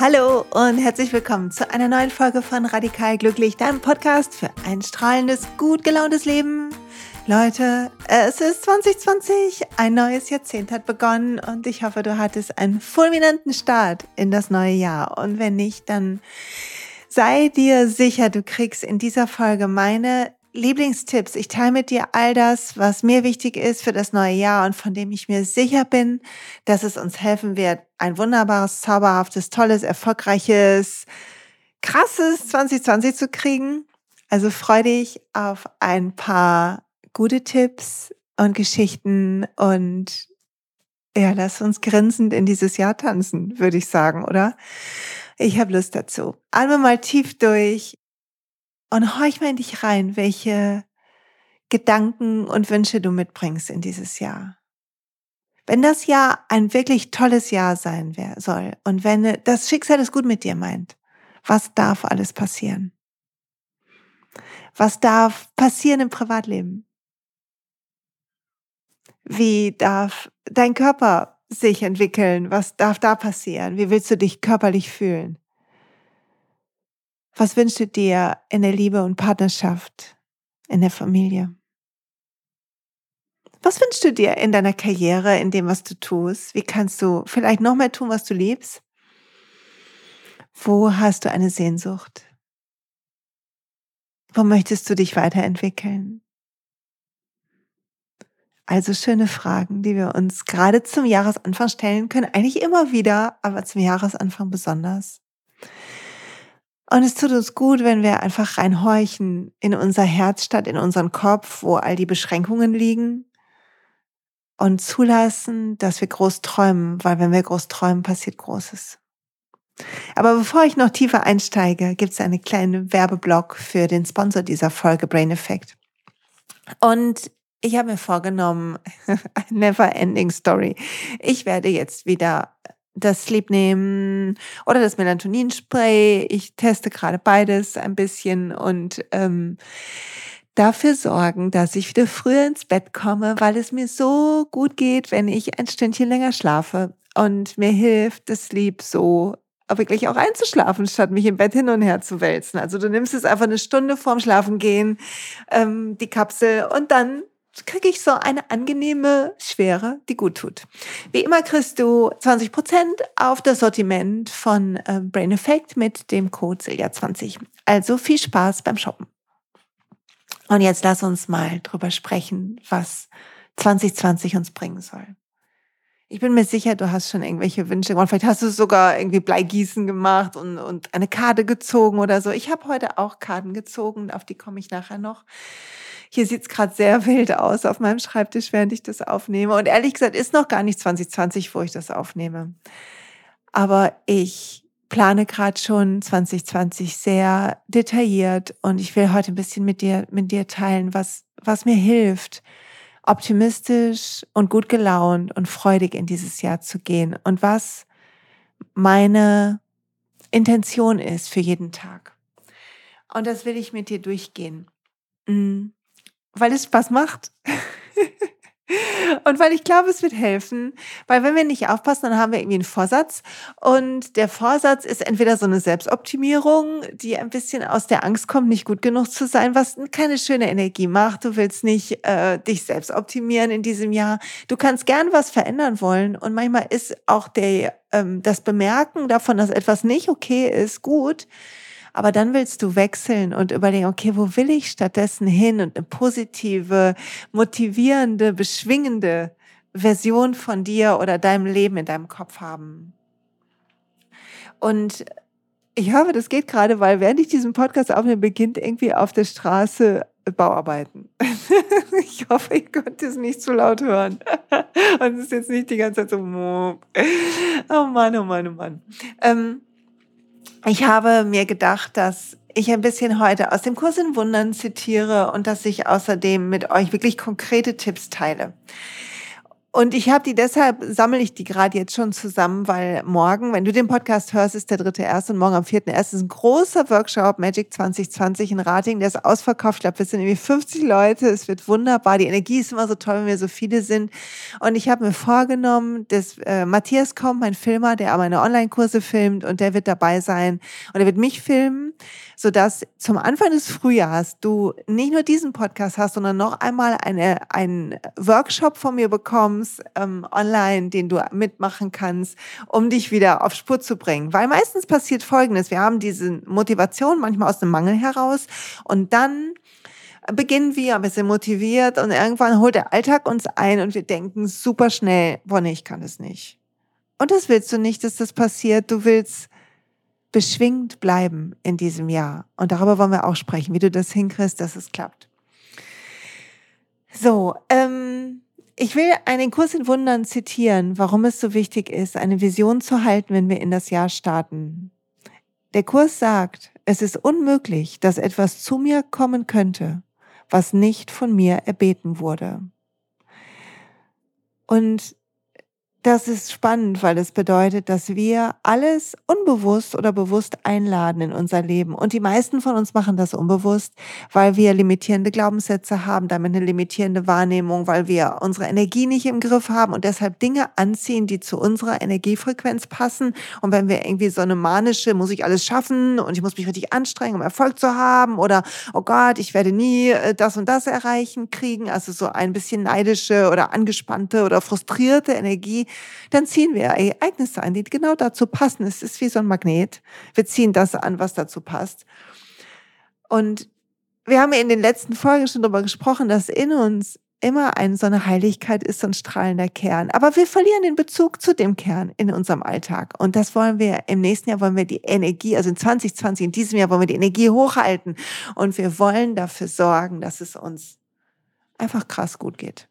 Hallo und herzlich willkommen zu einer neuen Folge von Radikal Glücklich, deinem Podcast für ein strahlendes, gut gelauntes Leben. Leute, es ist 2020, ein neues Jahrzehnt hat begonnen und ich hoffe, du hattest einen fulminanten Start in das neue Jahr. Und wenn nicht, dann sei dir sicher, du kriegst in dieser Folge meine Lieblingstipps. Ich teile mit dir all das, was mir wichtig ist für das neue Jahr und von dem ich mir sicher bin, dass es uns helfen wird, ein wunderbares, zauberhaftes, tolles, erfolgreiches, krasses 2020 zu kriegen. Also freu dich auf ein paar gute Tipps und Geschichten und ja, lass uns grinsend in dieses Jahr tanzen, würde ich sagen, oder? Ich habe Lust dazu. Atme mal tief durch und horch mal in dich rein, welche Gedanken und Wünsche du mitbringst in dieses Jahr. Wenn das Jahr ein wirklich tolles Jahr sein soll und wenn das Schicksal es gut mit dir meint, was darf alles passieren? Was darf passieren im Privatleben? Wie darf dein Körper sich entwickeln? Was darf da passieren? Wie willst du dich körperlich fühlen? Was wünschst du dir in der Liebe und Partnerschaft, in der Familie? Was wünschst du dir in deiner Karriere, in dem, was du tust? Wie kannst du vielleicht noch mehr tun, was du liebst? Wo hast du eine Sehnsucht? Wo möchtest du dich weiterentwickeln? Also schöne Fragen, die wir uns gerade zum Jahresanfang stellen können. Eigentlich immer wieder, aber zum Jahresanfang besonders. Und es tut uns gut, wenn wir einfach reinhorchen in unser Herz statt in unseren Kopf, wo all die Beschränkungen liegen. Und zulassen, dass wir groß träumen, weil wenn wir groß träumen, passiert Großes. Aber bevor ich noch tiefer einsteige, gibt es einen kleinen Werbeblock für den Sponsor dieser Folge, Brain Effect. Und ich habe mir vorgenommen, never ending story. Ich werde jetzt wieder das Sleep nehmen oder das Melatoninspray. Ich teste gerade beides ein bisschen und ähm, dafür sorgen, dass ich wieder früher ins Bett komme, weil es mir so gut geht, wenn ich ein Stündchen länger schlafe. Und mir hilft das Sleep so wirklich auch einzuschlafen, statt mich im Bett hin und her zu wälzen. Also du nimmst es einfach eine Stunde vorm Schlafengehen, ähm, die Kapsel, und dann kriege ich so eine angenehme Schwere, die gut tut. Wie immer kriegst du 20% auf das Sortiment von äh, Brain Effect mit dem Code Silja20. Also viel Spaß beim Shoppen. Und jetzt lass uns mal drüber sprechen, was 2020 uns bringen soll. Ich bin mir sicher, du hast schon irgendwelche Wünsche gemacht. Vielleicht hast du sogar irgendwie Bleigießen gemacht und, und eine Karte gezogen oder so. Ich habe heute auch Karten gezogen, auf die komme ich nachher noch. Hier sieht's gerade sehr wild aus auf meinem Schreibtisch, während ich das aufnehme. Und ehrlich gesagt ist noch gar nicht 2020, wo ich das aufnehme. Aber ich plane gerade schon 2020 sehr detailliert und ich will heute ein bisschen mit dir, mit dir teilen, was, was mir hilft, optimistisch und gut gelaunt und freudig in dieses Jahr zu gehen und was meine Intention ist für jeden Tag. Und das will ich mit dir durchgehen. Mm weil es Spaß macht. und weil ich glaube, es wird helfen, weil wenn wir nicht aufpassen, dann haben wir irgendwie einen Vorsatz und der Vorsatz ist entweder so eine Selbstoptimierung, die ein bisschen aus der Angst kommt, nicht gut genug zu sein, was keine schöne Energie macht. Du willst nicht äh, dich selbst optimieren in diesem Jahr. Du kannst gern was verändern wollen und manchmal ist auch der ähm, das Bemerken davon, dass etwas nicht okay ist, gut. Aber dann willst du wechseln und überlegen, okay, wo will ich stattdessen hin und eine positive, motivierende, beschwingende Version von dir oder deinem Leben in deinem Kopf haben. Und ich hoffe, das geht gerade, weil während ich diesen Podcast aufnehme, beginnt irgendwie auf der Straße Bauarbeiten. ich hoffe, ihr könnt es nicht zu laut hören. Und es ist jetzt nicht die ganze Zeit so, oh Mann, oh Mann, oh Mann. Ähm, ich habe mir gedacht, dass ich ein bisschen heute aus dem Kurs in Wundern zitiere und dass ich außerdem mit euch wirklich konkrete Tipps teile. Und ich habe die deshalb, sammle ich die gerade jetzt schon zusammen, weil morgen, wenn du den Podcast hörst, ist der dritte erste und morgen am vierten ersten ist ein großer Workshop Magic 2020 in Rating, der ist ausverkauft. Ich glaube, wir sind irgendwie 50 Leute. Es wird wunderbar. Die Energie ist immer so toll, wenn wir so viele sind. Und ich habe mir vorgenommen, dass äh, Matthias kommt, mein Filmer, der meine Online-Kurse filmt und der wird dabei sein und er wird mich filmen sodass zum Anfang des Frühjahrs du nicht nur diesen Podcast hast, sondern noch einmal eine, einen Workshop von mir bekommst, ähm, online, den du mitmachen kannst, um dich wieder auf Spur zu bringen. Weil meistens passiert Folgendes. Wir haben diese Motivation manchmal aus dem Mangel heraus und dann beginnen wir ein bisschen motiviert und irgendwann holt der Alltag uns ein und wir denken super schnell, boah, nee, ich kann das nicht. Und das willst du nicht, dass das passiert. Du willst beschwingt bleiben in diesem Jahr. Und darüber wollen wir auch sprechen, wie du das hinkriegst, dass es klappt. So, ähm, ich will einen Kurs in Wundern zitieren, warum es so wichtig ist, eine Vision zu halten, wenn wir in das Jahr starten. Der Kurs sagt, es ist unmöglich, dass etwas zu mir kommen könnte, was nicht von mir erbeten wurde. Und das ist spannend, weil es bedeutet, dass wir alles unbewusst oder bewusst einladen in unser Leben. Und die meisten von uns machen das unbewusst, weil wir limitierende Glaubenssätze haben, damit eine limitierende Wahrnehmung, weil wir unsere Energie nicht im Griff haben und deshalb Dinge anziehen, die zu unserer Energiefrequenz passen. Und wenn wir irgendwie so eine manische, muss ich alles schaffen und ich muss mich richtig anstrengen, um Erfolg zu haben oder, oh Gott, ich werde nie äh, das und das erreichen, kriegen, also so ein bisschen neidische oder angespannte oder frustrierte Energie, dann ziehen wir Ereignisse an, die genau dazu passen. Es ist wie so ein Magnet. Wir ziehen das an, was dazu passt. Und wir haben in den letzten Folgen schon darüber gesprochen, dass in uns immer eine so eine Heiligkeit ist, so ein strahlender Kern. Aber wir verlieren den Bezug zu dem Kern in unserem Alltag. Und das wollen wir im nächsten Jahr wollen wir die Energie, also in 2020, in diesem Jahr wollen wir die Energie hochhalten. Und wir wollen dafür sorgen, dass es uns einfach krass gut geht.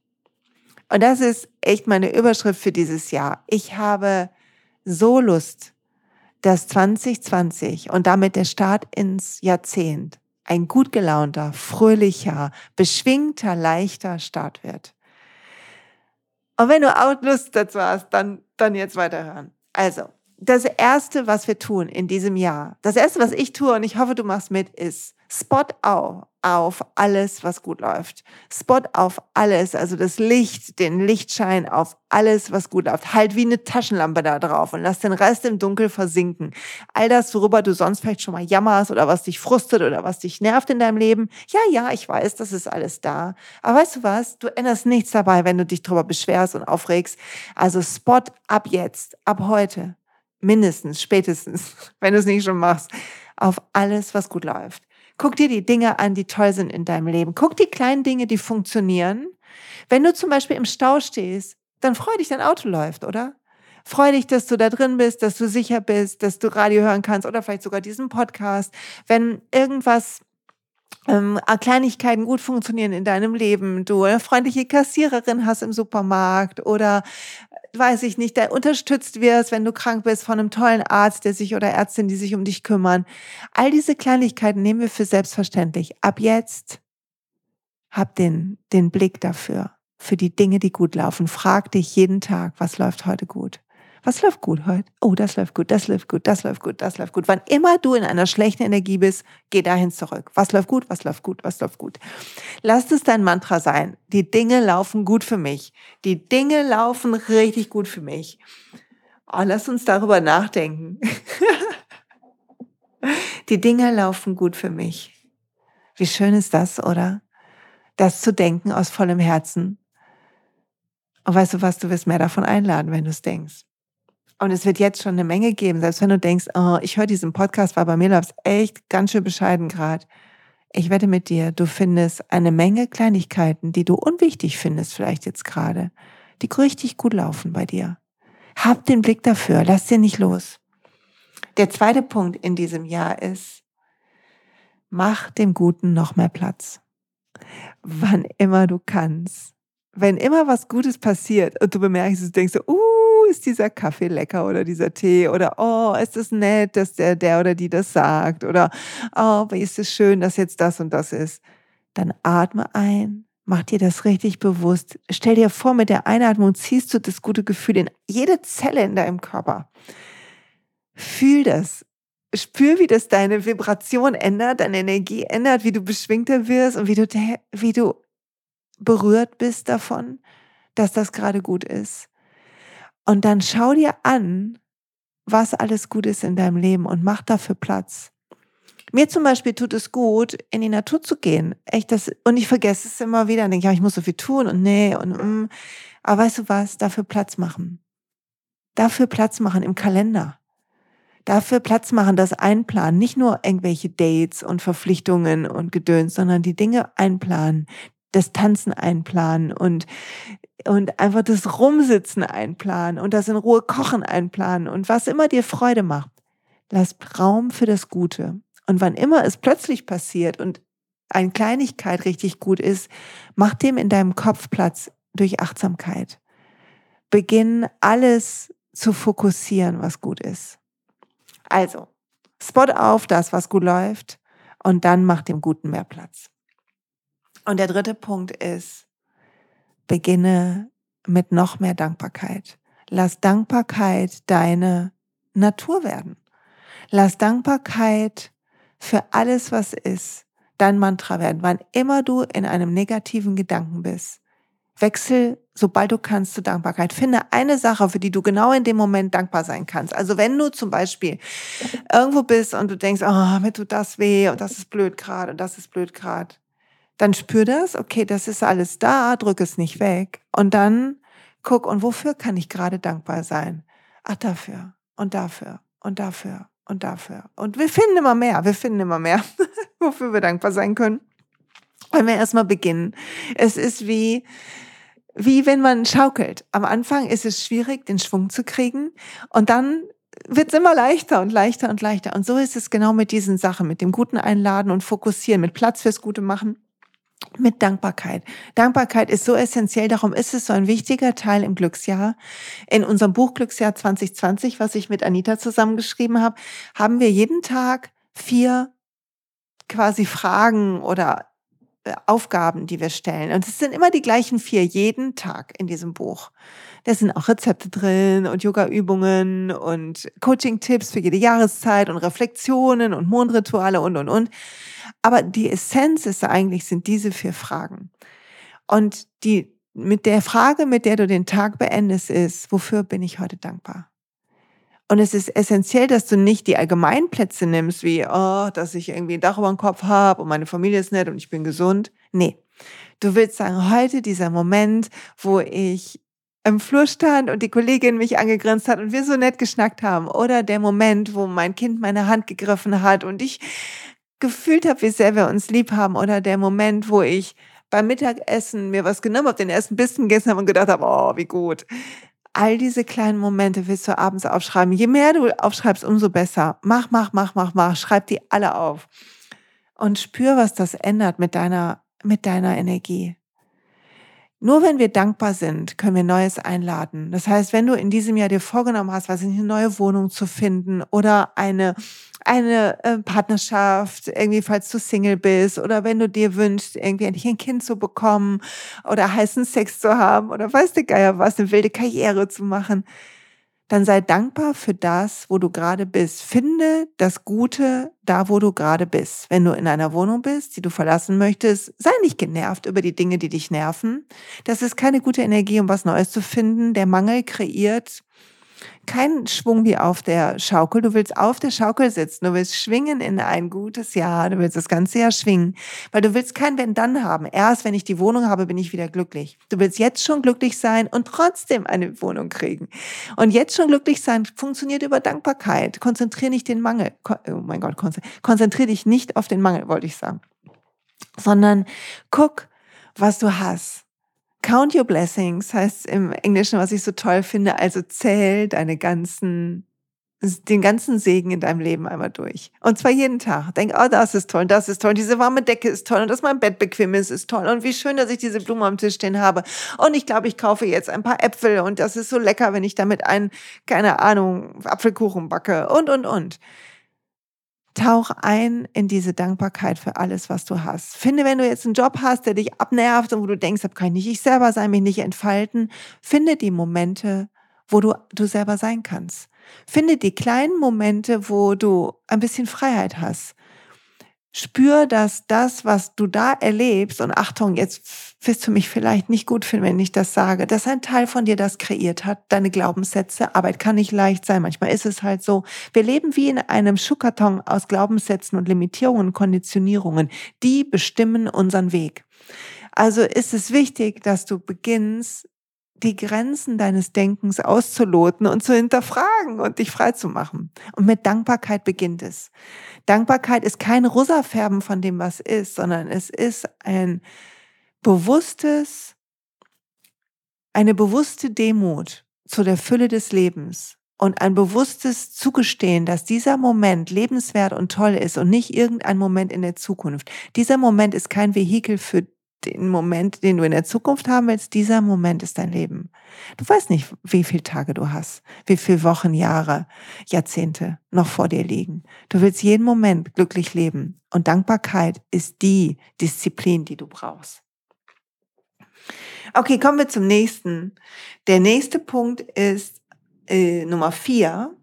Und das ist echt meine Überschrift für dieses Jahr. Ich habe so Lust, dass 2020 und damit der Start ins Jahrzehnt ein gut gelaunter, fröhlicher, beschwingter, leichter Start wird. Und wenn du auch Lust dazu hast, dann, dann jetzt weiterhören. Also, das erste, was wir tun in diesem Jahr, das erste, was ich tue, und ich hoffe, du machst mit, ist Spot auf, auf alles, was gut läuft. Spot auf alles, also das Licht, den Lichtschein auf alles, was gut läuft. Halt wie eine Taschenlampe da drauf und lass den Rest im Dunkel versinken. All das, worüber du sonst vielleicht schon mal jammerst oder was dich frustet oder was dich nervt in deinem Leben. Ja, ja, ich weiß, das ist alles da. Aber weißt du was? Du änderst nichts dabei, wenn du dich darüber beschwerst und aufregst. Also Spot ab jetzt, ab heute, mindestens, spätestens, wenn du es nicht schon machst, auf alles, was gut läuft. Guck dir die Dinge an, die toll sind in deinem Leben. Guck die kleinen Dinge, die funktionieren. Wenn du zum Beispiel im Stau stehst, dann freu dich, dein Auto läuft, oder? Freu dich, dass du da drin bist, dass du sicher bist, dass du Radio hören kannst oder vielleicht sogar diesen Podcast. Wenn irgendwas ähm, Kleinigkeiten gut funktionieren in deinem Leben, du eine freundliche Kassiererin hast im Supermarkt oder weiß ich nicht, da unterstützt wirst, wenn du krank bist, von einem tollen Arzt, der sich oder Ärztin, die sich um dich kümmern. All diese Kleinigkeiten nehmen wir für selbstverständlich. Ab jetzt hab den, den Blick dafür, für die Dinge, die gut laufen. Frag dich jeden Tag, was läuft heute gut? Was läuft gut heute? Oh, das läuft gut, das läuft gut, das läuft gut, das läuft gut. Wann immer du in einer schlechten Energie bist, geh dahin zurück. Was läuft gut, was läuft gut, was läuft gut. Lass es dein Mantra sein. Die Dinge laufen gut für mich. Die Dinge laufen richtig gut für mich. Oh, lass uns darüber nachdenken. Die Dinge laufen gut für mich. Wie schön ist das, oder? Das zu denken aus vollem Herzen. Und weißt du was, du wirst mehr davon einladen, wenn du es denkst. Und es wird jetzt schon eine Menge geben, selbst wenn du denkst, oh, ich höre diesen Podcast, weil bei mir läuft echt ganz schön bescheiden gerade. Ich wette mit dir, du findest eine Menge Kleinigkeiten, die du unwichtig findest, vielleicht jetzt gerade, die richtig gut laufen bei dir. Hab den Blick dafür, lass dir nicht los. Der zweite Punkt in diesem Jahr ist, mach dem Guten noch mehr Platz. Wann immer du kannst. Wenn immer was Gutes passiert und du bemerkst es, denkst du, uh, ist dieser Kaffee lecker oder dieser Tee oder oh, ist es nett, dass der, der oder die das sagt oder oh, wie ist es schön, dass jetzt das und das ist. Dann atme ein, Mach dir das richtig bewusst. Stell dir vor, mit der Einatmung ziehst du das gute Gefühl in jede Zelle in deinem Körper. Fühl das. Spür, wie das deine Vibration ändert, deine Energie ändert, wie du beschwingter wirst und wie du, wie du berührt bist davon, dass das gerade gut ist. Und dann schau dir an, was alles gut ist in deinem Leben und mach dafür Platz. Mir zum Beispiel tut es gut, in die Natur zu gehen. Echt, das, und ich vergesse es immer wieder und denke, ja, ich muss so viel tun und nee und mm. Aber weißt du was? Dafür Platz machen. Dafür Platz machen im Kalender. Dafür Platz machen, das einplanen. Nicht nur irgendwelche Dates und Verpflichtungen und Gedöns, sondern die Dinge einplanen. Das Tanzen einplanen und, und einfach das Rumsitzen einplanen und das in Ruhe Kochen einplanen und was immer dir Freude macht. Lass Raum für das Gute. Und wann immer es plötzlich passiert und eine Kleinigkeit richtig gut ist, mach dem in deinem Kopf Platz durch Achtsamkeit. Beginn alles zu fokussieren, was gut ist. Also, spot auf das, was gut läuft und dann mach dem Guten mehr Platz. Und der dritte Punkt ist, beginne mit noch mehr Dankbarkeit. Lass Dankbarkeit deine Natur werden. Lass Dankbarkeit für alles, was ist, dein Mantra werden. Wann immer du in einem negativen Gedanken bist, wechsel, sobald du kannst, zu Dankbarkeit. Finde eine Sache, für die du genau in dem Moment dankbar sein kannst. Also wenn du zum Beispiel irgendwo bist und du denkst, oh, mir tut das weh und das ist blöd gerade und das ist blöd gerade, dann spür das, okay, das ist alles da, drück es nicht weg und dann guck, und wofür kann ich gerade dankbar sein? Ach, dafür und dafür und dafür und dafür. Und wir finden immer mehr, wir finden immer mehr, wofür wir dankbar sein können. Wenn wir erstmal beginnen. Es ist wie, wie wenn man schaukelt. Am Anfang ist es schwierig, den Schwung zu kriegen und dann wird es immer leichter und leichter und leichter. Und so ist es genau mit diesen Sachen, mit dem guten Einladen und Fokussieren, mit Platz fürs Gute machen mit Dankbarkeit. Dankbarkeit ist so essentiell, darum ist es so ein wichtiger Teil im Glücksjahr. In unserem Buch Glücksjahr 2020, was ich mit Anita zusammengeschrieben habe, haben wir jeden Tag vier quasi Fragen oder äh, Aufgaben, die wir stellen. Und es sind immer die gleichen vier, jeden Tag in diesem Buch. Da sind auch Rezepte drin und Yoga-Übungen und Coaching-Tipps für jede Jahreszeit und Reflexionen und Mondrituale und, und, und. Aber die Essenz ist eigentlich, sind diese vier Fragen. Und die, mit der Frage, mit der du den Tag beendest, ist, wofür bin ich heute dankbar? Und es ist essentiell, dass du nicht die Allgemeinplätze nimmst, wie, oh, dass ich irgendwie ein Dach über dem Kopf habe und meine Familie ist nett und ich bin gesund. Nee. Du willst sagen, heute dieser Moment, wo ich im Flur stand und die Kollegin mich angegrinst hat und wir so nett geschnackt haben. Oder der Moment, wo mein Kind meine Hand gegriffen hat und ich gefühlt habe, wie sehr wir uns lieb haben. Oder der Moment, wo ich beim Mittagessen mir was genommen habe, den ersten Bissen gegessen habe und gedacht habe, oh, wie gut. All diese kleinen Momente willst du abends aufschreiben. Je mehr du aufschreibst, umso besser. Mach, mach, mach, mach, mach. Schreib die alle auf. Und spür, was das ändert mit deiner, mit deiner Energie. Nur wenn wir dankbar sind, können wir Neues einladen. Das heißt, wenn du in diesem Jahr dir vorgenommen hast, was in eine neue Wohnung zu finden oder eine, eine äh, Partnerschaft, irgendwie falls du Single bist oder wenn du dir wünschst, irgendwie endlich ein Kind zu bekommen oder heißen Sex zu haben oder weißt du Geier was, eine wilde Karriere zu machen, dann sei dankbar für das, wo du gerade bist. Finde das Gute da, wo du gerade bist. Wenn du in einer Wohnung bist, die du verlassen möchtest, sei nicht genervt über die Dinge, die dich nerven. Das ist keine gute Energie, um was Neues zu finden. Der Mangel kreiert kein Schwung wie auf der Schaukel. Du willst auf der Schaukel sitzen. Du willst schwingen in ein gutes Jahr. Du willst das ganze Jahr schwingen. Weil du willst kein Wenn-Dann haben. Erst wenn ich die Wohnung habe, bin ich wieder glücklich. Du willst jetzt schon glücklich sein und trotzdem eine Wohnung kriegen. Und jetzt schon glücklich sein funktioniert über Dankbarkeit. Konzentriere nicht den Mangel. Oh mein Gott, konzentriere dich nicht auf den Mangel, wollte ich sagen. Sondern guck, was du hast Count your blessings heißt im Englischen, was ich so toll finde. Also zähl deine ganzen, den ganzen Segen in deinem Leben einmal durch. Und zwar jeden Tag. Denk, oh, das ist toll, das ist toll, diese warme Decke ist toll und dass mein Bett bequem ist, ist toll. Und wie schön, dass ich diese Blume am Tisch stehen habe. Und ich glaube, ich kaufe jetzt ein paar Äpfel und das ist so lecker, wenn ich damit einen, keine Ahnung, Apfelkuchen backe und, und, und. Tauch ein in diese Dankbarkeit für alles, was du hast. Finde, wenn du jetzt einen Job hast, der dich abnervt und wo du denkst, kann ich nicht ich selber sein, mich nicht entfalten, finde die Momente, wo du du selber sein kannst. Finde die kleinen Momente, wo du ein bisschen Freiheit hast. Spür, dass das, was du da erlebst, und Achtung, jetzt wirst du mich vielleicht nicht gut finden, wenn ich das sage, dass ein Teil von dir das kreiert hat, deine Glaubenssätze. Arbeit kann nicht leicht sein, manchmal ist es halt so. Wir leben wie in einem Schuhkarton aus Glaubenssätzen und Limitierungen, Konditionierungen. Die bestimmen unseren Weg. Also ist es wichtig, dass du beginnst, die Grenzen deines Denkens auszuloten und zu hinterfragen und dich frei zu machen. Und mit Dankbarkeit beginnt es. Dankbarkeit ist kein Rosafärben von dem, was ist, sondern es ist ein bewusstes, eine bewusste Demut zu der Fülle des Lebens und ein bewusstes Zugestehen, dass dieser Moment lebenswert und toll ist und nicht irgendein Moment in der Zukunft. Dieser Moment ist kein Vehikel für den Moment, den du in der Zukunft haben willst, dieser Moment ist dein Leben. Du weißt nicht, wie viele Tage du hast, wie viele Wochen, Jahre, Jahrzehnte noch vor dir liegen. Du willst jeden Moment glücklich leben. Und Dankbarkeit ist die Disziplin, die du brauchst. Okay, kommen wir zum nächsten. Der nächste Punkt ist äh, Nummer vier.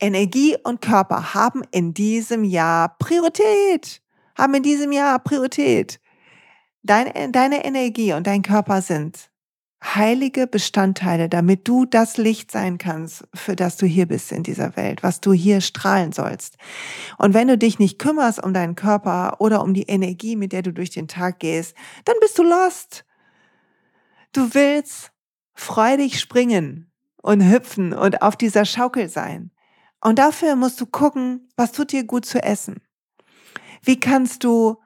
Energie und Körper haben in diesem Jahr Priorität. Haben in diesem Jahr Priorität. Deine, deine Energie und dein Körper sind heilige Bestandteile, damit du das Licht sein kannst, für das du hier bist in dieser Welt, was du hier strahlen sollst. Und wenn du dich nicht kümmerst um deinen Körper oder um die Energie, mit der du durch den Tag gehst, dann bist du lost. Du willst freudig springen und hüpfen und auf dieser Schaukel sein. Und dafür musst du gucken, was tut dir gut zu essen. Wie kannst du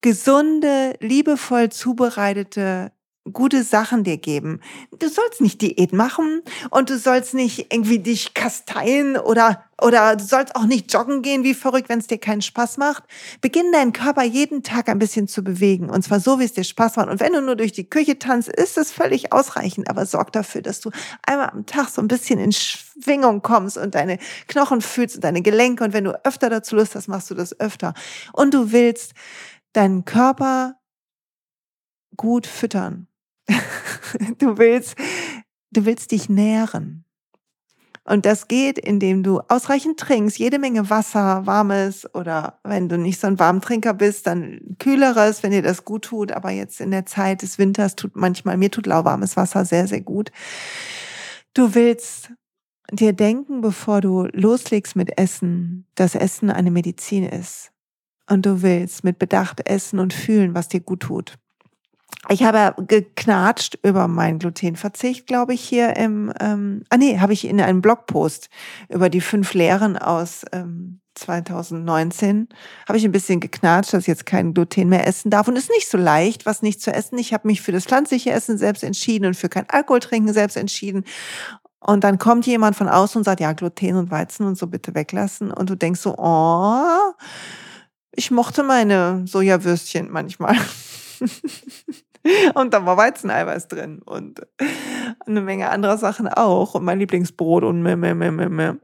gesunde, liebevoll zubereitete gute Sachen dir geben. Du sollst nicht Diät machen und du sollst nicht irgendwie dich kasteien oder oder du sollst auch nicht joggen gehen wie verrückt, wenn es dir keinen Spaß macht. Beginn deinen Körper jeden Tag ein bisschen zu bewegen und zwar so, wie es dir Spaß macht. Und wenn du nur durch die Küche tanzt, ist es völlig ausreichend, aber sorg dafür, dass du einmal am Tag so ein bisschen in Schwingung kommst und deine Knochen fühlst und deine Gelenke und wenn du öfter dazu Lust hast, machst du das öfter. Und du willst deinen Körper gut füttern. du willst, du willst dich nähren. Und das geht, indem du ausreichend trinkst, jede Menge Wasser, warmes oder wenn du nicht so ein Warmtrinker bist, dann kühleres, wenn dir das gut tut. Aber jetzt in der Zeit des Winters tut manchmal, mir tut lauwarmes Wasser sehr, sehr gut. Du willst dir denken, bevor du loslegst mit Essen, dass Essen eine Medizin ist und du willst mit Bedacht essen und fühlen, was dir gut tut. Ich habe geknatscht über meinen Glutenverzicht, glaube ich, hier im, ähm, ah nee, habe ich in einem Blogpost über die fünf Lehren aus ähm, 2019, habe ich ein bisschen geknatscht, dass ich jetzt kein Gluten mehr essen darf. Und es ist nicht so leicht, was nicht zu essen. Ich habe mich für das pflanzliche Essen selbst entschieden und für kein Alkohol trinken selbst entschieden. Und dann kommt jemand von außen und sagt, ja, Gluten und Weizen und so bitte weglassen. Und du denkst so, oh, ich mochte meine Sojawürstchen manchmal. und da war Weizeneiweiß drin und eine Menge anderer Sachen auch und mein Lieblingsbrot und mehr, mehr, mehr, mehr, mehr.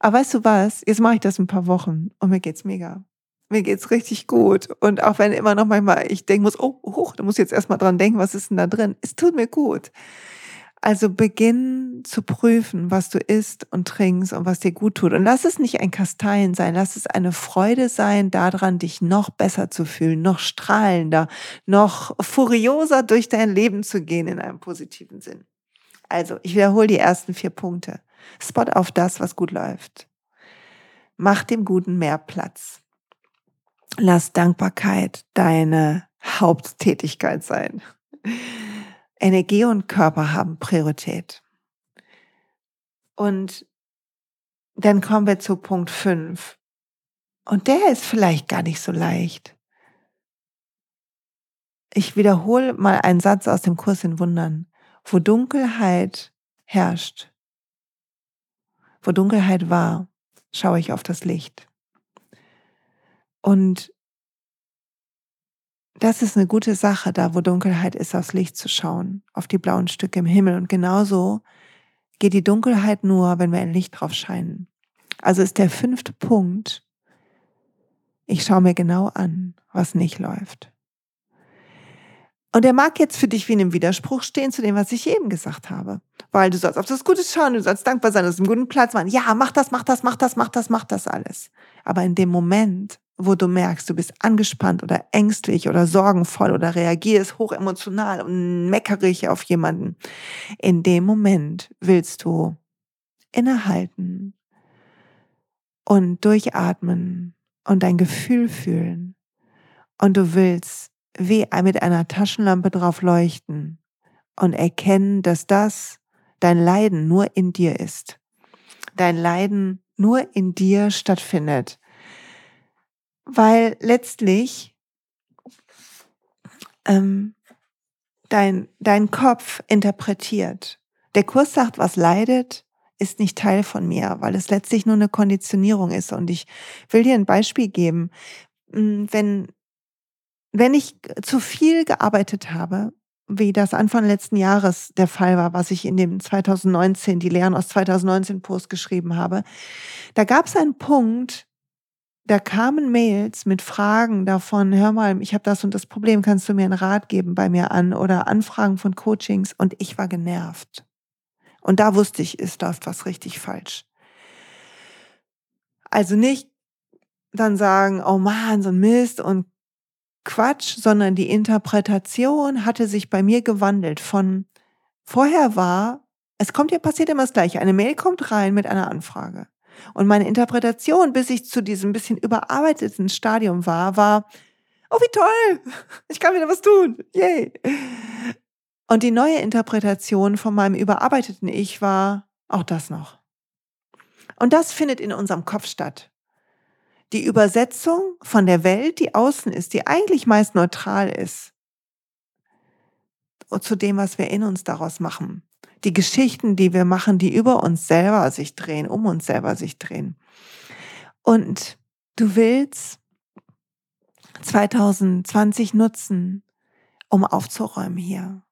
Aber weißt du was? Jetzt mache ich das ein paar Wochen und mir geht's mega. Mir geht's richtig gut. Und auch wenn immer noch manchmal ich denken muss, oh, hoch, da muss ich jetzt erstmal dran denken, was ist denn da drin? Es tut mir gut. Also beginn zu prüfen, was du isst und trinkst und was dir gut tut. Und lass es nicht ein Kasteien sein, lass es eine Freude sein, daran dich noch besser zu fühlen, noch strahlender, noch furioser durch dein Leben zu gehen in einem positiven Sinn. Also, ich wiederhole die ersten vier Punkte. Spot auf das, was gut läuft. Mach dem Guten mehr Platz. Lass Dankbarkeit deine Haupttätigkeit sein. Energie und Körper haben Priorität. Und dann kommen wir zu Punkt 5. Und der ist vielleicht gar nicht so leicht. Ich wiederhole mal einen Satz aus dem Kurs in Wundern. Wo Dunkelheit herrscht, wo Dunkelheit war, schaue ich auf das Licht. Und das ist eine gute Sache, da wo Dunkelheit ist, aufs Licht zu schauen, auf die blauen Stücke im Himmel. Und genauso geht die Dunkelheit nur, wenn wir ein Licht drauf scheinen. Also ist der fünfte Punkt, Ich schaue mir genau an, was nicht läuft. Und er mag jetzt für dich wie in einem Widerspruch stehen zu dem, was ich eben gesagt habe. Weil du sollst auf das Gute schauen, du sollst dankbar sein, du sollst einen guten Platz machen. Ja, mach das, mach das, mach das, mach das, mach das alles. Aber in dem Moment, wo du merkst, du bist angespannt oder ängstlich oder sorgenvoll oder reagierst hochemotional und meckerig auf jemanden, in dem Moment willst du innehalten und durchatmen und dein Gefühl fühlen. Und du willst wie mit einer Taschenlampe drauf leuchten und erkennen, dass das dein Leiden nur in dir ist. Dein Leiden nur in dir stattfindet. Weil letztlich ähm, dein, dein Kopf interpretiert. Der Kurs sagt, was leidet, ist nicht Teil von mir, weil es letztlich nur eine Konditionierung ist. Und ich will dir ein Beispiel geben. Hm, wenn wenn ich zu viel gearbeitet habe, wie das Anfang letzten Jahres der Fall war, was ich in dem 2019, die Lehren aus 2019 Post geschrieben habe, da gab es einen Punkt, da kamen Mails mit Fragen davon, hör mal, ich habe das und das Problem, kannst du mir einen Rat geben bei mir an oder Anfragen von Coachings und ich war genervt. Und da wusste ich, ist läuft was richtig falsch. Also nicht dann sagen, oh man, so ein Mist und Quatsch, sondern die Interpretation hatte sich bei mir gewandelt von vorher war, es kommt ja passiert immer das Gleiche. Eine Mail kommt rein mit einer Anfrage. Und meine Interpretation, bis ich zu diesem bisschen überarbeiteten Stadium war, war, oh wie toll, ich kann wieder was tun, yay. Und die neue Interpretation von meinem überarbeiteten Ich war, auch das noch. Und das findet in unserem Kopf statt die Übersetzung von der Welt, die außen ist, die eigentlich meist neutral ist, zu dem, was wir in uns daraus machen. Die Geschichten, die wir machen, die über uns selber sich drehen, um uns selber sich drehen. Und du willst 2020 nutzen, um aufzuräumen hier,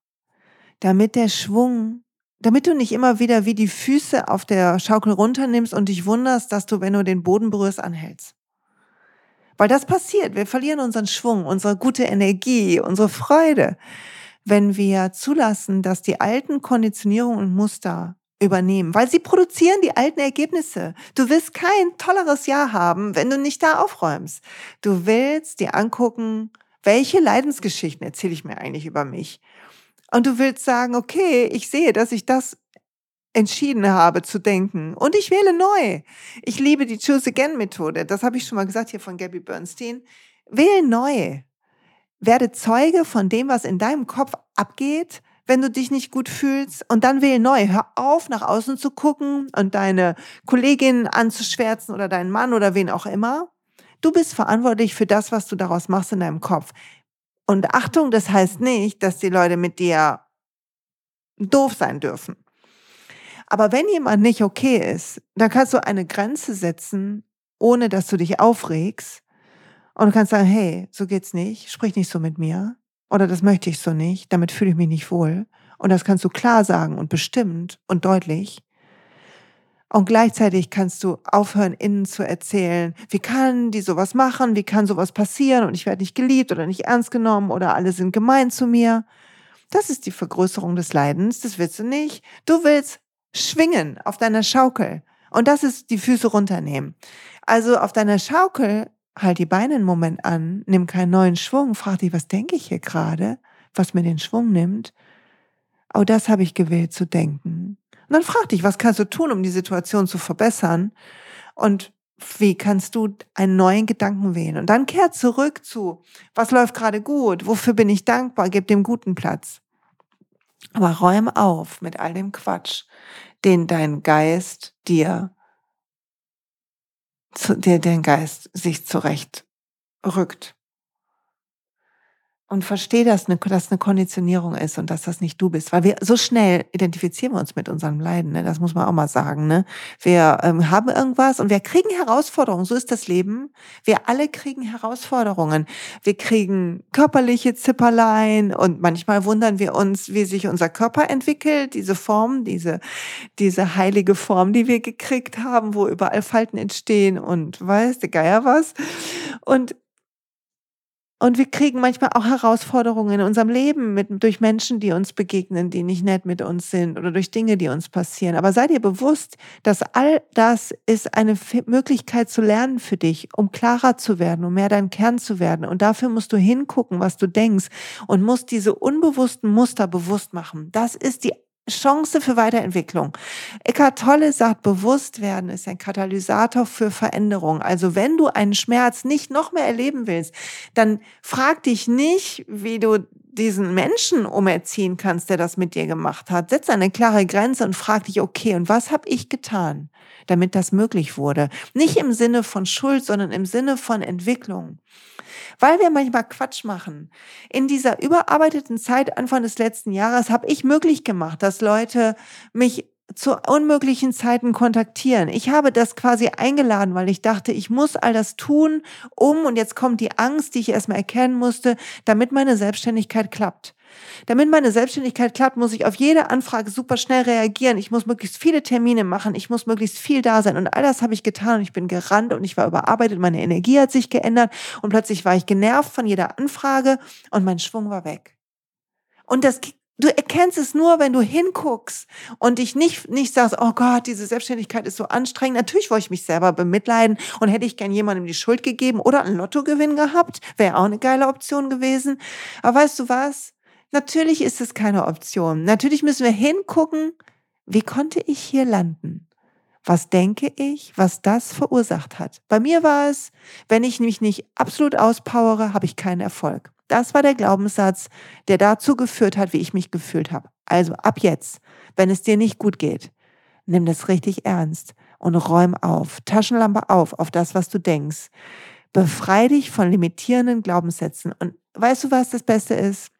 damit der Schwung damit du nicht immer wieder wie die Füße auf der Schaukel runternimmst und dich wunderst, dass du, wenn du den Boden berührst, anhältst. Weil das passiert. Wir verlieren unseren Schwung, unsere gute Energie, unsere Freude, wenn wir zulassen, dass die alten Konditionierungen und Muster übernehmen, weil sie produzieren die alten Ergebnisse. Du willst kein tolleres Jahr haben, wenn du nicht da aufräumst. Du willst dir angucken, welche Leidensgeschichten erzähle ich mir eigentlich über mich. Und du willst sagen, okay, ich sehe, dass ich das entschieden habe zu denken. Und ich wähle neu. Ich liebe die Choose Again Methode. Das habe ich schon mal gesagt hier von Gabby Bernstein. Wähle neu. Werde Zeuge von dem, was in deinem Kopf abgeht, wenn du dich nicht gut fühlst. Und dann wähle neu. Hör auf, nach außen zu gucken und deine Kollegin anzuschwärzen oder deinen Mann oder wen auch immer. Du bist verantwortlich für das, was du daraus machst in deinem Kopf. Und Achtung, das heißt nicht, dass die Leute mit dir doof sein dürfen. Aber wenn jemand nicht okay ist, dann kannst du eine Grenze setzen, ohne dass du dich aufregst. Und du kannst sagen, hey, so geht's nicht, sprich nicht so mit mir. Oder das möchte ich so nicht, damit fühle ich mich nicht wohl. Und das kannst du klar sagen und bestimmt und deutlich. Und gleichzeitig kannst du aufhören, innen zu erzählen, wie kann die sowas machen, wie kann sowas passieren und ich werde nicht geliebt oder nicht ernst genommen oder alle sind gemein zu mir. Das ist die Vergrößerung des Leidens, das willst du nicht. Du willst schwingen auf deiner Schaukel. Und das ist die Füße runternehmen. Also auf deiner Schaukel halt die Beine einen Moment an, nimm keinen neuen Schwung, frag dich, was denke ich hier gerade, was mir den Schwung nimmt. Oh, das habe ich gewählt zu denken. Und dann frag dich, was kannst du tun, um die Situation zu verbessern? Und wie kannst du einen neuen Gedanken wählen? Und dann kehr zurück zu, was läuft gerade gut? Wofür bin ich dankbar? Gib dem guten Platz. Aber räum auf mit all dem Quatsch, den dein Geist dir, zu, der dein Geist sich zurecht rückt. Und verstehe, dass eine, dass eine Konditionierung ist und dass das nicht du bist. Weil wir so schnell identifizieren wir uns mit unserem Leiden. Ne? Das muss man auch mal sagen. Ne? Wir ähm, haben irgendwas und wir kriegen Herausforderungen. So ist das Leben. Wir alle kriegen Herausforderungen. Wir kriegen körperliche Zipperlein und manchmal wundern wir uns, wie sich unser Körper entwickelt. Diese Form, diese, diese heilige Form, die wir gekriegt haben, wo überall Falten entstehen und weiß der Geier was. Und und wir kriegen manchmal auch Herausforderungen in unserem Leben mit, durch Menschen, die uns begegnen, die nicht nett mit uns sind oder durch Dinge, die uns passieren. Aber sei dir bewusst, dass all das ist eine Möglichkeit zu lernen für dich, um klarer zu werden, um mehr dein Kern zu werden. Und dafür musst du hingucken, was du denkst und musst diese unbewussten Muster bewusst machen. Das ist die Chance für Weiterentwicklung. Eckhart Tolle sagt, Bewusstwerden ist ein Katalysator für Veränderung. Also wenn du einen Schmerz nicht noch mehr erleben willst, dann frag dich nicht, wie du diesen Menschen umerziehen kannst, der das mit dir gemacht hat. Setz eine klare Grenze und frag dich, okay, und was habe ich getan, damit das möglich wurde? Nicht im Sinne von Schuld, sondern im Sinne von Entwicklung weil wir manchmal Quatsch machen. In dieser überarbeiteten Zeit Anfang des letzten Jahres habe ich möglich gemacht, dass Leute mich zu unmöglichen Zeiten kontaktieren. Ich habe das quasi eingeladen, weil ich dachte, ich muss all das tun, um, und jetzt kommt die Angst, die ich erstmal erkennen musste, damit meine Selbstständigkeit klappt. Damit meine Selbstständigkeit klappt, muss ich auf jede Anfrage super schnell reagieren. Ich muss möglichst viele Termine machen. Ich muss möglichst viel da sein. Und all das habe ich getan und ich bin gerannt und ich war überarbeitet. Meine Energie hat sich geändert und plötzlich war ich genervt von jeder Anfrage und mein Schwung war weg. Und das Du erkennst es nur, wenn du hinguckst und dich nicht, nicht sagst, oh Gott, diese Selbstständigkeit ist so anstrengend. Natürlich wollte ich mich selber bemitleiden und hätte ich gern jemandem die Schuld gegeben oder einen Lottogewinn gehabt, wäre auch eine geile Option gewesen. Aber weißt du was? Natürlich ist es keine Option. Natürlich müssen wir hingucken, wie konnte ich hier landen? Was denke ich, was das verursacht hat? Bei mir war es, wenn ich mich nicht absolut auspowere, habe ich keinen Erfolg. Das war der Glaubenssatz, der dazu geführt hat, wie ich mich gefühlt habe. Also ab jetzt, wenn es dir nicht gut geht, nimm das richtig ernst und räum auf, Taschenlampe auf, auf das, was du denkst. Befrei dich von limitierenden Glaubenssätzen. Und weißt du, was das Beste ist?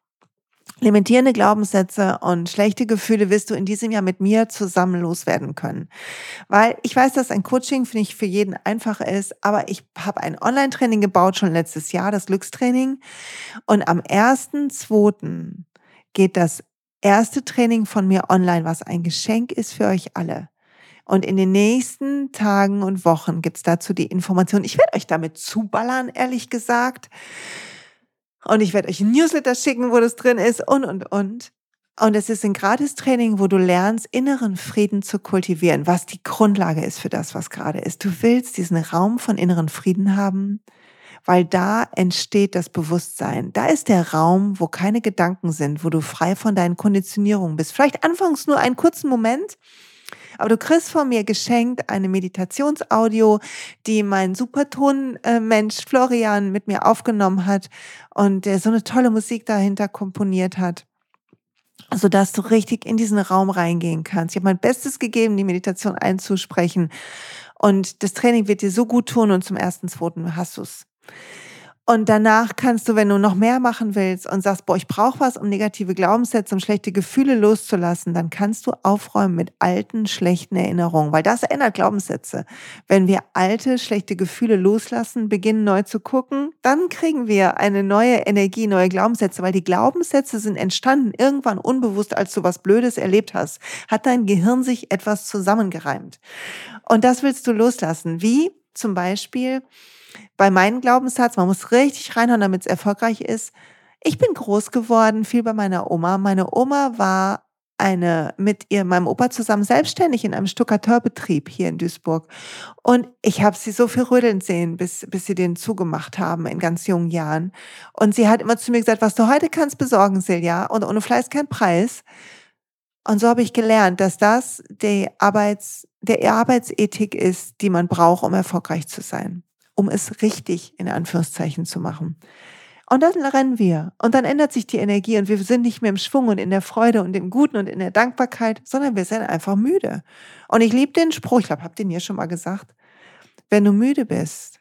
Limitierende Glaubenssätze und schlechte Gefühle wirst du in diesem Jahr mit mir zusammen loswerden können. Weil ich weiß, dass ein Coaching für nicht für jeden einfach ist, aber ich habe ein Online-Training gebaut schon letztes Jahr, das Glückstraining. Und am 1.2. geht das erste Training von mir online, was ein Geschenk ist für euch alle. Und in den nächsten Tagen und Wochen gibt's dazu die Information. Ich werde euch damit zuballern, ehrlich gesagt. Und ich werde euch ein Newsletter schicken, wo das drin ist und, und, und. Und es ist ein Gratis-Training, wo du lernst, inneren Frieden zu kultivieren, was die Grundlage ist für das, was gerade ist. Du willst diesen Raum von inneren Frieden haben, weil da entsteht das Bewusstsein. Da ist der Raum, wo keine Gedanken sind, wo du frei von deinen Konditionierungen bist. Vielleicht anfangs nur einen kurzen Moment, aber du kriegst von mir geschenkt eine Meditationsaudio, die mein Superton-Mensch Florian mit mir aufgenommen hat und der so eine tolle Musik dahinter komponiert hat so dass du richtig in diesen Raum reingehen kannst. Ich habe mein Bestes gegeben, die Meditation einzusprechen. Und das Training wird dir so gut tun und zum ersten, zweiten hast du es. Und danach kannst du, wenn du noch mehr machen willst und sagst, boah, ich brauche was, um negative Glaubenssätze, um schlechte Gefühle loszulassen, dann kannst du aufräumen mit alten, schlechten Erinnerungen, weil das ändert Glaubenssätze. Wenn wir alte, schlechte Gefühle loslassen, beginnen neu zu gucken, dann kriegen wir eine neue Energie, neue Glaubenssätze, weil die Glaubenssätze sind entstanden irgendwann unbewusst, als du was Blödes erlebt hast, hat dein Gehirn sich etwas zusammengereimt. Und das willst du loslassen. Wie? Zum Beispiel, bei meinem Glaubenssatz, man muss richtig reinhauen, damit es erfolgreich ist. Ich bin groß geworden, viel bei meiner Oma. Meine Oma war eine mit ihr, meinem Opa zusammen selbstständig in einem Stuckateurbetrieb hier in Duisburg. Und ich habe sie so viel rödeln sehen, bis, bis sie den zugemacht haben in ganz jungen Jahren. Und sie hat immer zu mir gesagt, was du heute kannst besorgen, Silja, und ohne Fleiß kein Preis. Und so habe ich gelernt, dass das die Arbeits, der Arbeitsethik ist, die man braucht, um erfolgreich zu sein um es richtig in Anführungszeichen zu machen. Und dann rennen wir. Und dann ändert sich die Energie und wir sind nicht mehr im Schwung und in der Freude und im Guten und in der Dankbarkeit, sondern wir sind einfach müde. Und ich liebe den Spruch, ich glaube, habt den hier schon mal gesagt. Wenn du müde bist,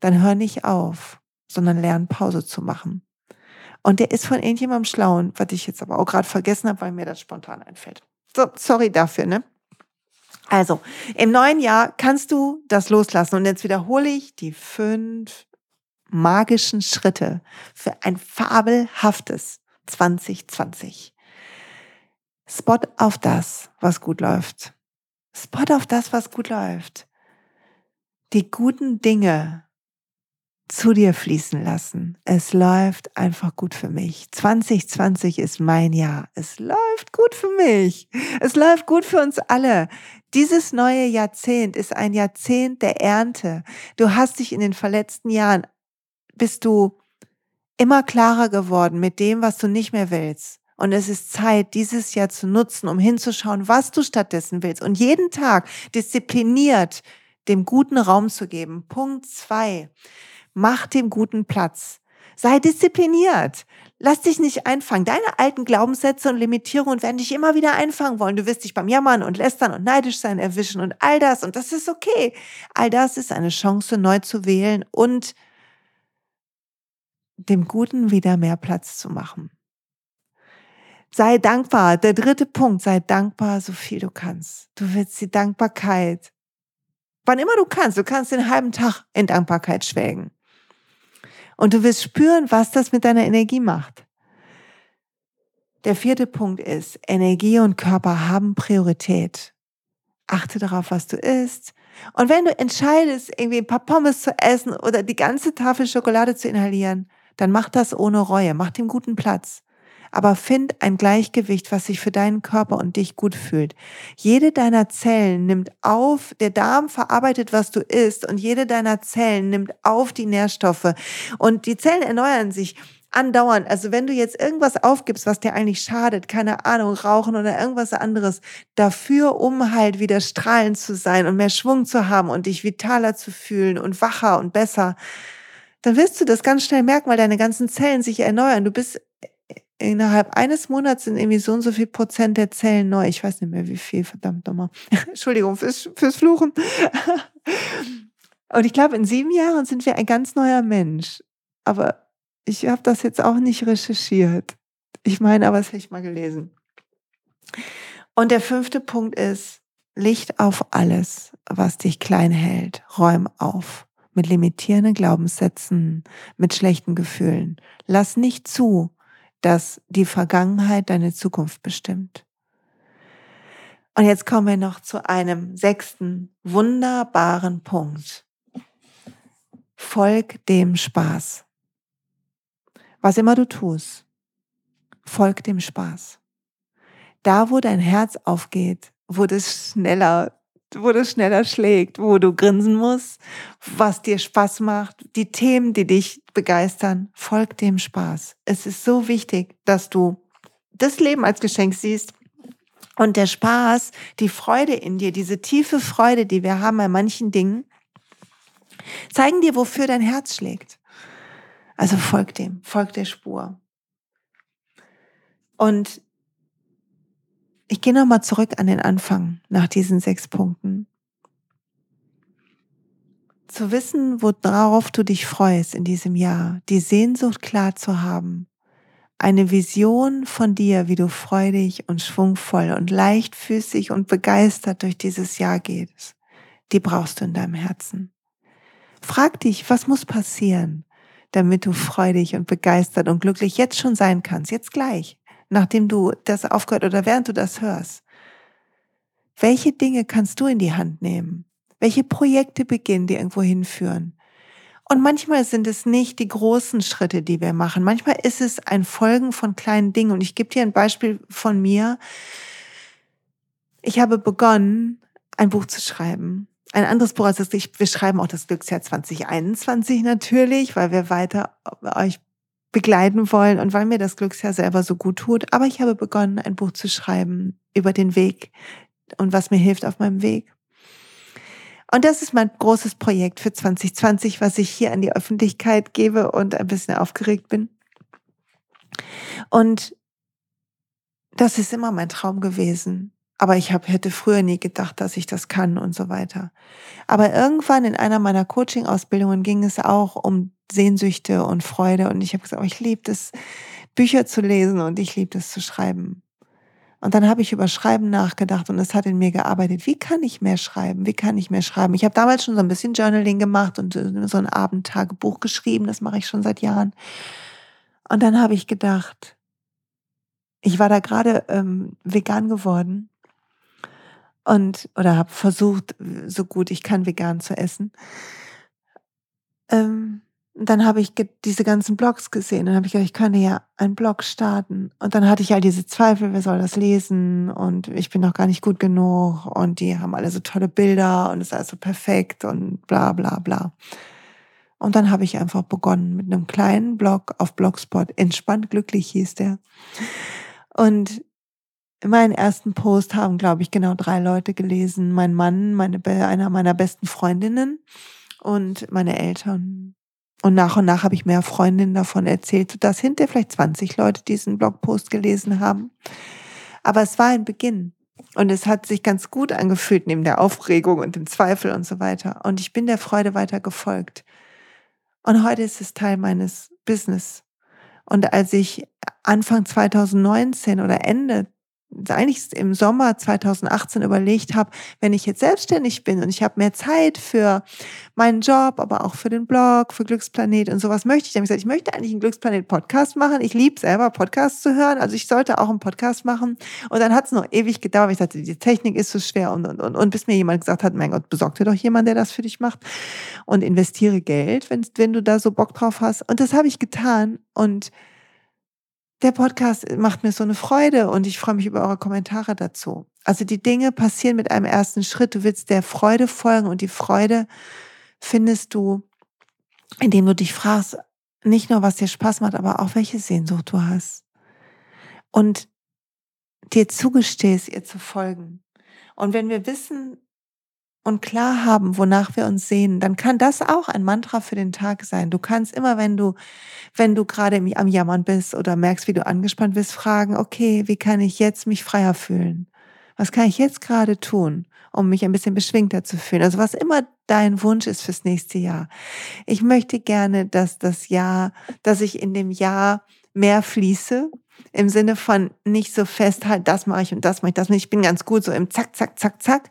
dann hör nicht auf, sondern lern Pause zu machen. Und der ist von irgendjemandem Schlauen, was ich jetzt aber auch gerade vergessen habe, weil mir das spontan einfällt. So, sorry dafür, ne? Also, im neuen Jahr kannst du das loslassen. Und jetzt wiederhole ich die fünf magischen Schritte für ein fabelhaftes 2020. Spot auf das, was gut läuft. Spot auf das, was gut läuft. Die guten Dinge zu dir fließen lassen. Es läuft einfach gut für mich. 2020 ist mein Jahr. Es läuft gut für mich. Es läuft gut für uns alle. Dieses neue Jahrzehnt ist ein Jahrzehnt der Ernte. Du hast dich in den verletzten Jahren, bist du immer klarer geworden mit dem, was du nicht mehr willst. Und es ist Zeit, dieses Jahr zu nutzen, um hinzuschauen, was du stattdessen willst. Und jeden Tag diszipliniert dem guten Raum zu geben. Punkt zwei. Mach dem guten Platz. Sei diszipliniert. Lass dich nicht einfangen. Deine alten Glaubenssätze und Limitierungen werden dich immer wieder einfangen wollen. Du wirst dich beim Jammern und Lästern und neidisch sein erwischen und all das. Und das ist okay. All das ist eine Chance, neu zu wählen und dem Guten wieder mehr Platz zu machen. Sei dankbar. Der dritte Punkt, sei dankbar, so viel du kannst. Du willst die Dankbarkeit. Wann immer du kannst, du kannst den halben Tag in Dankbarkeit schwelgen. Und du wirst spüren, was das mit deiner Energie macht. Der vierte Punkt ist, Energie und Körper haben Priorität. Achte darauf, was du isst. Und wenn du entscheidest, irgendwie ein paar Pommes zu essen oder die ganze Tafel Schokolade zu inhalieren, dann mach das ohne Reue, mach dem guten Platz aber find ein Gleichgewicht, was sich für deinen Körper und dich gut fühlt. Jede deiner Zellen nimmt auf, der Darm verarbeitet, was du isst und jede deiner Zellen nimmt auf die Nährstoffe und die Zellen erneuern sich andauernd. Also wenn du jetzt irgendwas aufgibst, was dir eigentlich schadet, keine Ahnung, rauchen oder irgendwas anderes, dafür, um halt wieder strahlend zu sein und mehr Schwung zu haben und dich vitaler zu fühlen und wacher und besser, dann wirst du das ganz schnell merken, weil deine ganzen Zellen sich erneuern. Du bist innerhalb eines Monats sind irgendwie so und so viel Prozent der Zellen neu. Ich weiß nicht mehr wie viel, verdammt nochmal. Entschuldigung fürs, fürs Fluchen. und ich glaube, in sieben Jahren sind wir ein ganz neuer Mensch. Aber ich habe das jetzt auch nicht recherchiert. Ich meine, aber es habe ich mal gelesen. Und der fünfte Punkt ist, Licht auf alles, was dich klein hält. Räum auf. Mit limitierenden Glaubenssätzen, mit schlechten Gefühlen. Lass nicht zu, dass die Vergangenheit deine Zukunft bestimmt. Und jetzt kommen wir noch zu einem sechsten wunderbaren Punkt. Folg dem Spaß. Was immer du tust, folg dem Spaß. Da, wo dein Herz aufgeht, wo das schneller wo das schneller schlägt, wo du grinsen musst, was dir Spaß macht, die Themen, die dich begeistern, folg dem Spaß. Es ist so wichtig, dass du das Leben als Geschenk siehst und der Spaß, die Freude in dir, diese tiefe Freude, die wir haben bei manchen Dingen, zeigen dir, wofür dein Herz schlägt. Also folg dem, folg der Spur. Und ich gehe nochmal zurück an den Anfang nach diesen sechs Punkten. Zu wissen, worauf du dich freust in diesem Jahr, die Sehnsucht klar zu haben, eine Vision von dir, wie du freudig und schwungvoll und leichtfüßig und begeistert durch dieses Jahr gehst, die brauchst du in deinem Herzen. Frag dich, was muss passieren, damit du freudig und begeistert und glücklich jetzt schon sein kannst, jetzt gleich nachdem du das aufgehört oder während du das hörst. Welche Dinge kannst du in die Hand nehmen? Welche Projekte beginnen, die irgendwo hinführen? Und manchmal sind es nicht die großen Schritte, die wir machen. Manchmal ist es ein Folgen von kleinen Dingen. Und ich gebe dir ein Beispiel von mir. Ich habe begonnen, ein Buch zu schreiben. Ein anderes Buch als das, wir schreiben auch das Glücksjahr 2021 natürlich, weil wir weiter euch begleiten wollen und weil mir das Glücksjahr selber so gut tut. Aber ich habe begonnen, ein Buch zu schreiben über den Weg und was mir hilft auf meinem Weg. Und das ist mein großes Projekt für 2020, was ich hier an die Öffentlichkeit gebe und ein bisschen aufgeregt bin. Und das ist immer mein Traum gewesen, aber ich hab, hätte früher nie gedacht, dass ich das kann und so weiter. Aber irgendwann in einer meiner Coaching-Ausbildungen ging es auch um Sehnsüchte und Freude und ich habe gesagt, oh, ich liebe es, Bücher zu lesen und ich liebe es zu schreiben. Und dann habe ich über Schreiben nachgedacht und es hat in mir gearbeitet. Wie kann ich mehr schreiben? Wie kann ich mehr schreiben? Ich habe damals schon so ein bisschen Journaling gemacht und so ein Abendtagebuch geschrieben. Das mache ich schon seit Jahren. Und dann habe ich gedacht, ich war da gerade ähm, vegan geworden und oder habe versucht, so gut ich kann vegan zu essen. Ähm, und dann habe ich diese ganzen Blogs gesehen. Dann habe ich gedacht, ich könnte ja einen Blog starten. Und dann hatte ich all diese Zweifel, wer soll das lesen? Und ich bin noch gar nicht gut genug. Und die haben alle so tolle Bilder und es ist alles so perfekt und bla bla bla. Und dann habe ich einfach begonnen mit einem kleinen Blog auf Blogspot. Entspannt glücklich hieß der. Und meinen ersten Post haben, glaube ich, genau drei Leute gelesen. Mein Mann, meine, einer meiner besten Freundinnen und meine Eltern. Und nach und nach habe ich mehr Freundinnen davon erzählt, sodass hinter vielleicht 20 Leute diesen Blogpost gelesen haben. Aber es war ein Beginn. Und es hat sich ganz gut angefühlt neben der Aufregung und dem Zweifel und so weiter. Und ich bin der Freude weiter gefolgt. Und heute ist es Teil meines Business. Und als ich Anfang 2019 oder Ende eigentlich im Sommer 2018 überlegt habe, wenn ich jetzt selbstständig bin und ich habe mehr Zeit für meinen Job, aber auch für den Blog, für Glücksplanet und sowas möchte ich. Dann habe ich gesagt, ich möchte eigentlich einen Glücksplanet-Podcast machen. Ich liebe selber Podcasts zu hören, also ich sollte auch einen Podcast machen. Und dann hat es noch ewig gedauert. Ich sagte, die Technik ist so schwer und, und, und, und bis mir jemand gesagt hat, mein Gott, besorg dir doch jemand, der das für dich macht und investiere Geld, wenn, wenn du da so Bock drauf hast. Und das habe ich getan und der Podcast macht mir so eine Freude und ich freue mich über eure Kommentare dazu. Also die Dinge passieren mit einem ersten Schritt. Du willst der Freude folgen und die Freude findest du, indem du dich fragst, nicht nur, was dir Spaß macht, aber auch welche Sehnsucht du hast. Und dir zugestehst, ihr zu folgen. Und wenn wir wissen, und klar haben, wonach wir uns sehen, dann kann das auch ein Mantra für den Tag sein. Du kannst immer, wenn du, wenn du gerade am Jammern bist oder merkst, wie du angespannt bist, fragen, okay, wie kann ich jetzt mich freier fühlen? Was kann ich jetzt gerade tun, um mich ein bisschen beschwingter zu fühlen? Also was immer dein Wunsch ist fürs nächste Jahr. Ich möchte gerne, dass das Jahr, dass ich in dem Jahr mehr fließe, im Sinne von nicht so festhalten, das mache ich und das mache ich, das mache ich. Ich bin ganz gut so im Zack, Zack, Zack, Zack.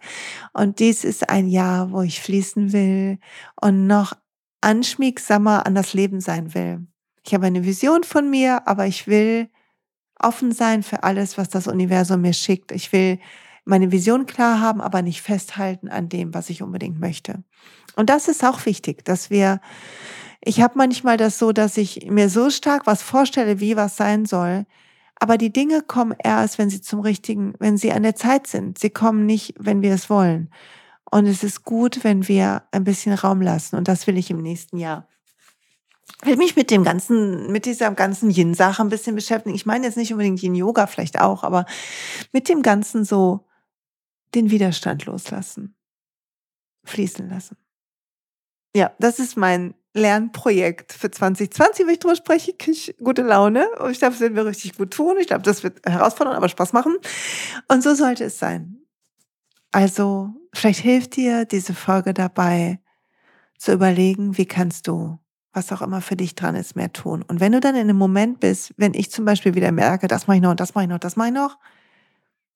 Und dies ist ein Jahr, wo ich fließen will und noch anschmiegsamer an das Leben sein will. Ich habe eine Vision von mir, aber ich will offen sein für alles, was das Universum mir schickt. Ich will meine Vision klar haben, aber nicht festhalten an dem, was ich unbedingt möchte. Und das ist auch wichtig, dass wir ich habe manchmal das so, dass ich mir so stark was vorstelle, wie was sein soll. Aber die Dinge kommen erst, wenn sie zum richtigen, wenn sie an der Zeit sind. Sie kommen nicht, wenn wir es wollen. Und es ist gut, wenn wir ein bisschen Raum lassen. Und das will ich im nächsten Jahr. Ich will mich mit dem ganzen, mit dieser ganzen Yin-Sache ein bisschen beschäftigen. Ich meine jetzt nicht unbedingt Yin-Yoga, vielleicht auch, aber mit dem Ganzen so den Widerstand loslassen. Fließen lassen. Ja, das ist mein Lernprojekt für 2020, wenn ich drüber spreche, kriege ich gute Laune. Und ich glaube, das werden wir richtig gut tun. Ich glaube, das wird herausfordernd, aber Spaß machen. Und so sollte es sein. Also, vielleicht hilft dir diese Folge dabei, zu überlegen, wie kannst du, was auch immer für dich dran ist, mehr tun. Und wenn du dann in einem Moment bist, wenn ich zum Beispiel wieder merke, das mache ich noch, das mache ich noch, das mache ich noch,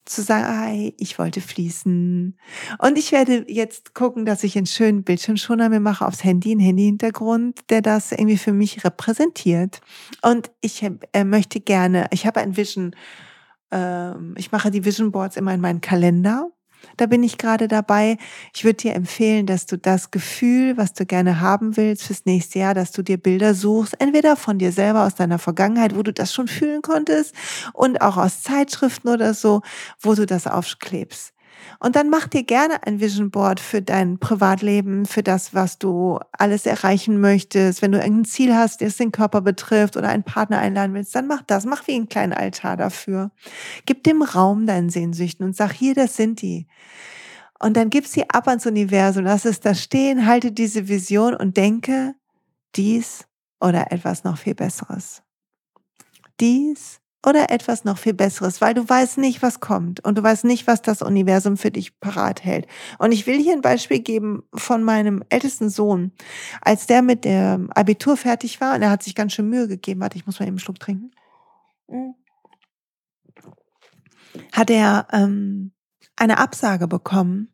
zu sagen, hey, ich wollte fließen. Und ich werde jetzt gucken, dass ich einen schönen Bildschirmschoner mir mache aufs Handy, einen Handy-Hintergrund, der das irgendwie für mich repräsentiert. Und ich äh, möchte gerne, ich habe ein Vision, äh, ich mache die Vision Boards immer in meinen Kalender da bin ich gerade dabei. Ich würde dir empfehlen, dass du das Gefühl, was du gerne haben willst fürs nächste Jahr, dass du dir Bilder suchst, entweder von dir selber aus deiner Vergangenheit, wo du das schon fühlen konntest, und auch aus Zeitschriften oder so, wo du das aufklebst. Und dann mach dir gerne ein Vision Board für dein Privatleben, für das, was du alles erreichen möchtest. Wenn du irgendein Ziel hast, das den Körper betrifft oder einen Partner einladen willst, dann mach das. Mach wie einen kleinen Altar dafür. Gib dem Raum deinen Sehnsüchten und sag, hier, das sind die. Und dann gib sie ab ans Universum, lass es da stehen, halte diese Vision und denke dies oder etwas noch viel Besseres. Dies oder etwas noch viel Besseres, weil du weißt nicht, was kommt und du weißt nicht, was das Universum für dich parat hält. Und ich will hier ein Beispiel geben von meinem ältesten Sohn. Als der mit dem Abitur fertig war und er hat sich ganz schön Mühe gegeben, warte, ich muss mal eben einen Schluck trinken, hm. hat er ähm, eine Absage bekommen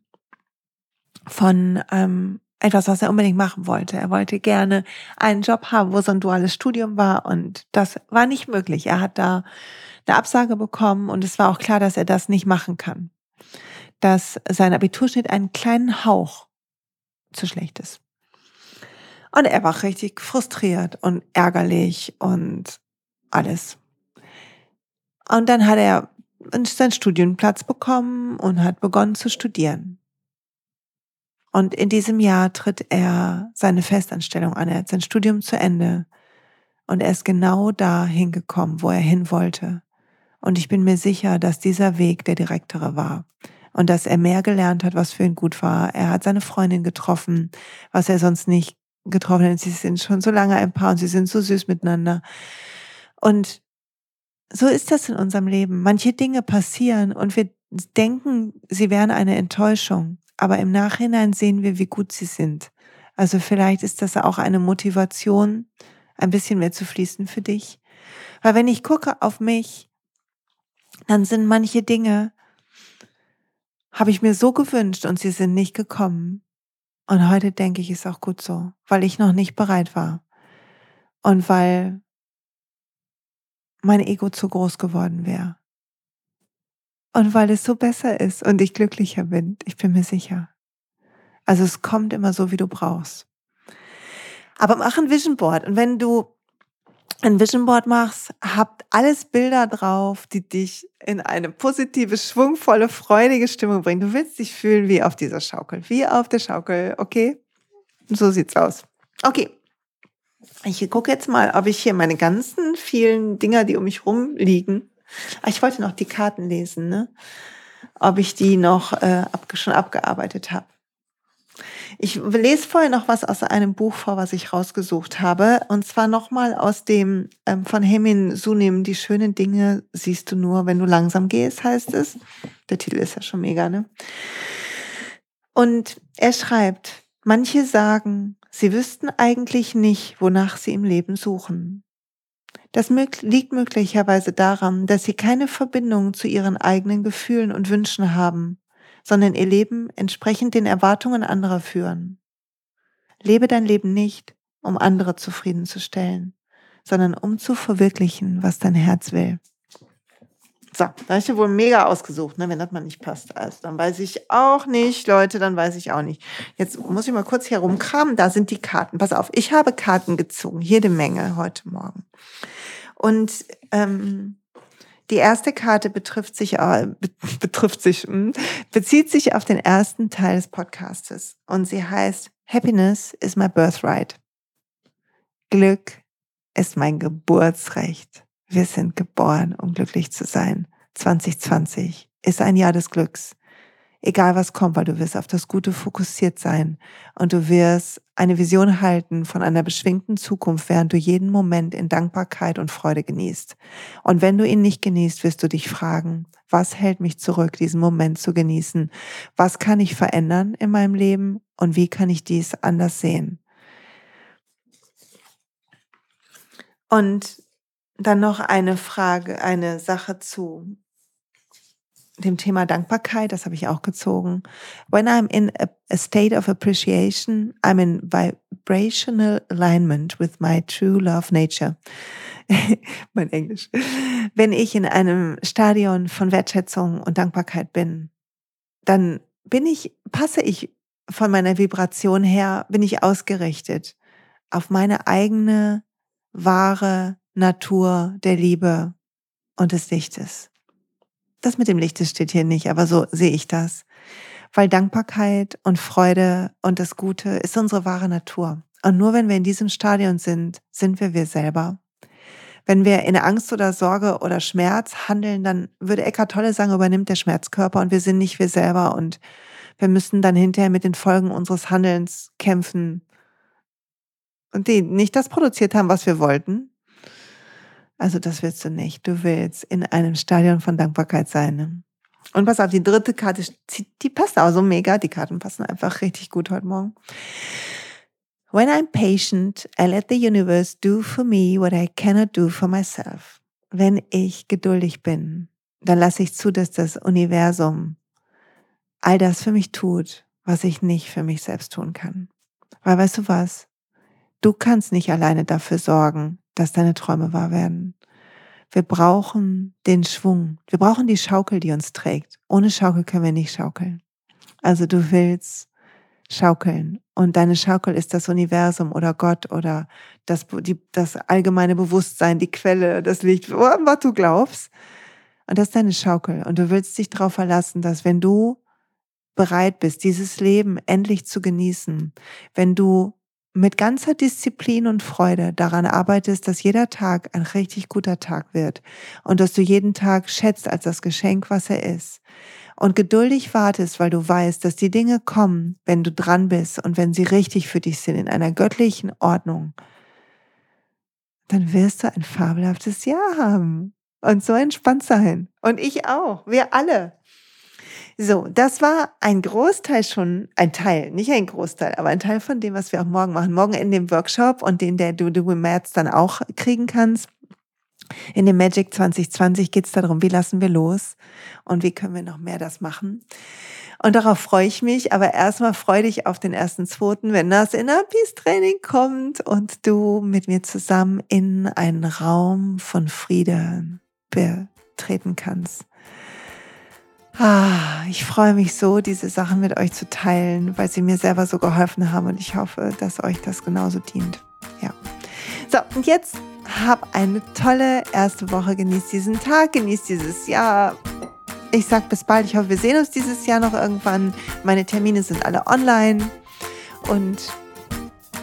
von ähm, etwas, was er unbedingt machen wollte. Er wollte gerne einen Job haben, wo so ein duales Studium war und das war nicht möglich. Er hat da eine Absage bekommen und es war auch klar, dass er das nicht machen kann. Dass sein Abiturschnitt einen kleinen Hauch zu schlecht ist. Und er war richtig frustriert und ärgerlich und alles. Und dann hat er seinen Studienplatz bekommen und hat begonnen zu studieren. Und in diesem Jahr tritt er seine Festanstellung an. Er hat sein Studium zu Ende. Und er ist genau da hingekommen, wo er hin wollte. Und ich bin mir sicher, dass dieser Weg der direktere war. Und dass er mehr gelernt hat, was für ihn gut war. Er hat seine Freundin getroffen, was er sonst nicht getroffen hat. Sie sind schon so lange ein Paar und sie sind so süß miteinander. Und so ist das in unserem Leben. Manche Dinge passieren und wir denken, sie wären eine Enttäuschung aber im Nachhinein sehen wir, wie gut sie sind. Also vielleicht ist das auch eine Motivation, ein bisschen mehr zu fließen für dich. Weil wenn ich gucke auf mich, dann sind manche Dinge, habe ich mir so gewünscht und sie sind nicht gekommen. Und heute denke ich, ist auch gut so, weil ich noch nicht bereit war. Und weil mein Ego zu groß geworden wäre. Und weil es so besser ist und ich glücklicher bin, ich bin mir sicher. Also es kommt immer so, wie du brauchst. Aber mach ein Vision Board. Und wenn du ein Vision Board machst, habt alles Bilder drauf, die dich in eine positive, schwungvolle, freudige Stimmung bringen. Du willst dich fühlen wie auf dieser Schaukel, wie auf der Schaukel, okay? So sieht's aus. Okay. Ich gucke jetzt mal, ob ich hier meine ganzen vielen Dinger, die um mich rumliegen, ich wollte noch die Karten lesen, ne? ob ich die noch äh, schon abgearbeitet habe. Ich lese vorher noch was aus einem Buch vor, was ich rausgesucht habe. Und zwar nochmal aus dem ähm, von Hemin Sunim, Die schönen Dinge siehst du nur, wenn du langsam gehst, heißt es. Der Titel ist ja schon mega, ne? Und er schreibt, manche sagen, sie wüssten eigentlich nicht, wonach sie im Leben suchen. Das liegt möglicherweise daran, dass sie keine Verbindung zu ihren eigenen Gefühlen und Wünschen haben, sondern ihr Leben entsprechend den Erwartungen anderer führen. Lebe dein Leben nicht, um andere zufriedenzustellen, sondern um zu verwirklichen, was dein Herz will. So, da ich ja wohl mega ausgesucht, ne, wenn das mal nicht passt. Also dann weiß ich auch nicht, Leute, dann weiß ich auch nicht. Jetzt muss ich mal kurz hier rumkramen, da sind die Karten. Pass auf, ich habe Karten gezogen, jede Menge heute Morgen. Und ähm, die erste Karte betrifft sich, äh, betrifft sich, hm, bezieht sich auf den ersten Teil des Podcastes. Und sie heißt Happiness is my birthright. Glück ist mein Geburtsrecht. Wir sind geboren, um glücklich zu sein. 2020 ist ein Jahr des Glücks. Egal was kommt, weil du wirst auf das Gute fokussiert sein und du wirst eine Vision halten von einer beschwingten Zukunft, während du jeden Moment in Dankbarkeit und Freude genießt. Und wenn du ihn nicht genießt, wirst du dich fragen, was hält mich zurück, diesen Moment zu genießen? Was kann ich verändern in meinem Leben und wie kann ich dies anders sehen? Und dann noch eine Frage, eine Sache zu dem Thema Dankbarkeit, das habe ich auch gezogen. When I'm in a, a, state of appreciation, I'm in vibrational alignment with my true love nature. mein Englisch. Wenn ich in einem Stadion von Wertschätzung und Dankbarkeit bin, dann bin ich, passe ich von meiner Vibration her, bin ich ausgerichtet auf meine eigene wahre Natur der Liebe und des Lichtes. Das mit dem Lichtes steht hier nicht, aber so sehe ich das. Weil Dankbarkeit und Freude und das Gute ist unsere wahre Natur. Und nur wenn wir in diesem Stadion sind, sind wir wir selber. Wenn wir in Angst oder Sorge oder Schmerz handeln, dann würde Eckhart Tolle sagen, übernimmt der Schmerzkörper und wir sind nicht wir selber und wir müssen dann hinterher mit den Folgen unseres Handelns kämpfen und die nicht das produziert haben, was wir wollten, Also das willst du nicht. Du willst in einem Stadion von Dankbarkeit sein. Ne? Und pass auf, die dritte Karte, die passt auch so mega. Die Karten passen einfach richtig gut heute Morgen. When I'm patient, I let the universe do for me what I cannot do for myself. Wenn ich geduldig bin, dann lasse ich zu, dass das Universum all das für mich tut, was ich nicht für mich selbst tun kann. Weil weißt du was? Du kannst nicht alleine dafür sorgen, dass deine Träume wahr werden. Wir brauchen den Schwung. Wir brauchen die Schaukel, die uns trägt. Ohne Schaukel können wir nicht schaukeln. Also du willst schaukeln. Und deine Schaukel ist das Universum oder Gott oder das, die, das allgemeine Bewusstsein, die Quelle, das Licht, was du glaubst. Und das ist deine Schaukel. Und du willst dich darauf verlassen, dass wenn du bereit bist, dieses Leben endlich zu genießen, wenn du mit ganzer Disziplin und Freude daran arbeitest, dass jeder Tag ein richtig guter Tag wird und dass du jeden Tag schätzt als das Geschenk, was er ist und geduldig wartest, weil du weißt, dass die Dinge kommen, wenn du dran bist und wenn sie richtig für dich sind, in einer göttlichen Ordnung, dann wirst du ein fabelhaftes Jahr haben und so entspannt sein. Und ich auch, wir alle. So, das war ein Großteil schon, ein Teil, nicht ein Großteil, aber ein Teil von dem, was wir auch morgen machen. Morgen in dem Workshop und den, der du, du im März dann auch kriegen kannst. In dem Magic 2020 geht es darum, wie lassen wir los und wie können wir noch mehr das machen. Und darauf freue ich mich, aber erstmal freue dich auf den ersten zweiten, wenn das Inner Peace Training kommt und du mit mir zusammen in einen Raum von Frieden betreten kannst. Ah, ich freue mich so, diese Sachen mit euch zu teilen, weil sie mir selber so geholfen haben und ich hoffe, dass euch das genauso dient. Ja. So, und jetzt hab eine tolle erste Woche. Genießt diesen Tag, genießt dieses Jahr. Ich sag bis bald. Ich hoffe, wir sehen uns dieses Jahr noch irgendwann. Meine Termine sind alle online und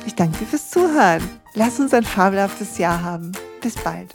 ich danke dir fürs Zuhören. Lass uns ein fabelhaftes Jahr haben. Bis bald.